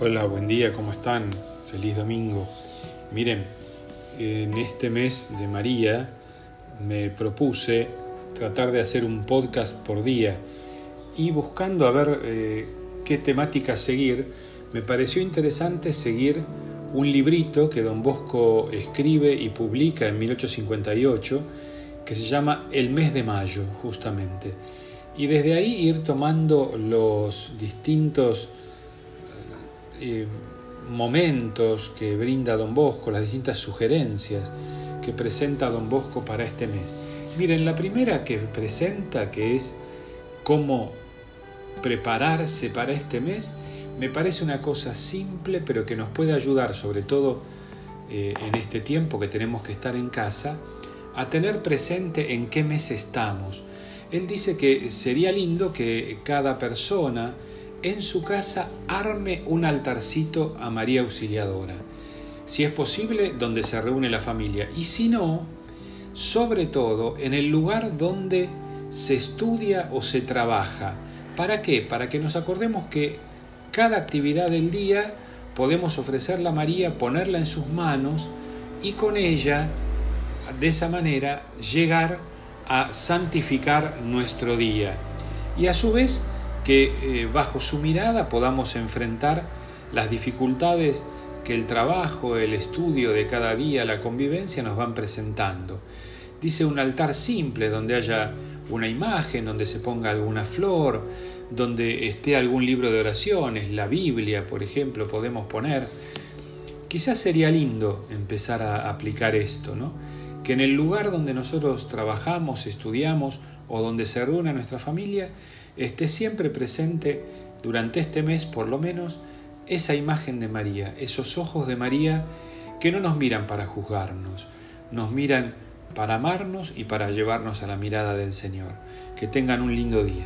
Hola, buen día, ¿cómo están? Feliz domingo. Miren, en este mes de María me propuse tratar de hacer un podcast por día y buscando a ver eh, qué temática seguir, me pareció interesante seguir un librito que don Bosco escribe y publica en 1858 que se llama El mes de mayo, justamente. Y desde ahí ir tomando los distintos eh, momentos que brinda Don Bosco, las distintas sugerencias que presenta Don Bosco para este mes. Miren, la primera que presenta, que es cómo prepararse para este mes, me parece una cosa simple, pero que nos puede ayudar, sobre todo eh, en este tiempo que tenemos que estar en casa, a tener presente en qué mes estamos. Él dice que sería lindo que cada persona en su casa arme un altarcito a María Auxiliadora, si es posible donde se reúne la familia, y si no, sobre todo en el lugar donde se estudia o se trabaja. ¿Para qué? Para que nos acordemos que cada actividad del día podemos ofrecerla a María, ponerla en sus manos y con ella, de esa manera, llegar a santificar nuestro día. Y a su vez, que eh, bajo su mirada podamos enfrentar las dificultades que el trabajo, el estudio de cada día, la convivencia nos van presentando. Dice un altar simple donde haya una imagen, donde se ponga alguna flor, donde esté algún libro de oraciones, la Biblia, por ejemplo, podemos poner. Quizás sería lindo empezar a aplicar esto, ¿no? Que en el lugar donde nosotros trabajamos, estudiamos o donde se reúne nuestra familia, esté siempre presente durante este mes por lo menos esa imagen de María, esos ojos de María que no nos miran para juzgarnos, nos miran para amarnos y para llevarnos a la mirada del Señor. Que tengan un lindo día.